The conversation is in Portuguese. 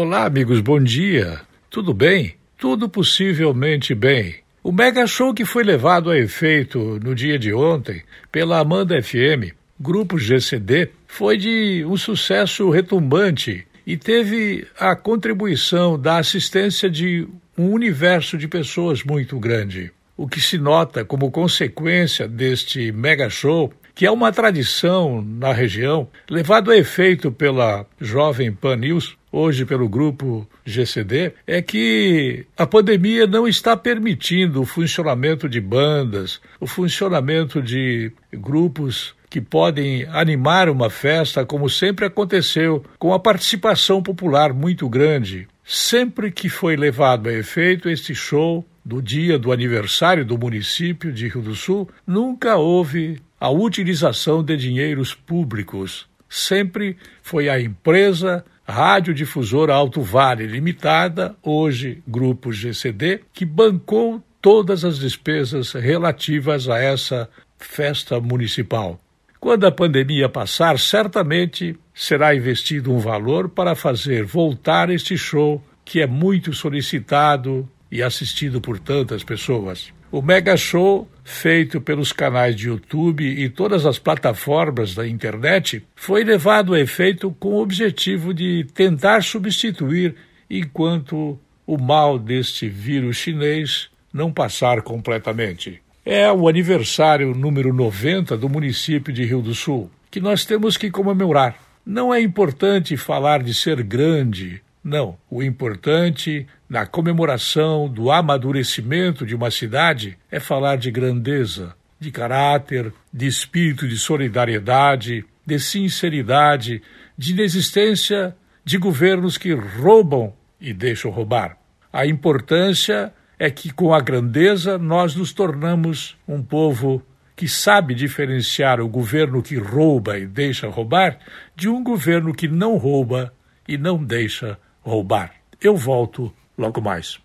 Olá, amigos, bom dia. Tudo bem? Tudo possivelmente bem. O mega show que foi levado a efeito no dia de ontem pela Amanda FM, grupo GCD, foi de um sucesso retumbante e teve a contribuição da assistência de um universo de pessoas muito grande. O que se nota como consequência deste mega show que é uma tradição na região, levado a efeito pela Jovem Pan News, hoje pelo grupo GCD, é que a pandemia não está permitindo o funcionamento de bandas, o funcionamento de grupos que podem animar uma festa, como sempre aconteceu, com a participação popular muito grande. Sempre que foi levado a efeito este show do dia do aniversário do município de Rio do Sul, nunca houve a utilização de dinheiros públicos. Sempre foi a empresa Radiodifusora Alto Vale Limitada, hoje Grupo GCD, que bancou todas as despesas relativas a essa festa municipal. Quando a pandemia passar, certamente será investido um valor para fazer voltar este show que é muito solicitado e assistido por tantas pessoas. O Mega Show, feito pelos canais de YouTube e todas as plataformas da internet, foi levado a efeito com o objetivo de tentar substituir enquanto o mal deste vírus chinês não passar completamente. É o aniversário número 90 do município de Rio do Sul, que nós temos que comemorar. Não é importante falar de ser grande não. O importante na comemoração do amadurecimento de uma cidade é falar de grandeza, de caráter, de espírito de solidariedade, de sinceridade, de inexistência de governos que roubam e deixam roubar. A importância é que, com a grandeza, nós nos tornamos um povo que sabe diferenciar o governo que rouba e deixa roubar de um governo que não rouba e não deixa roubar. Eu volto logo mais.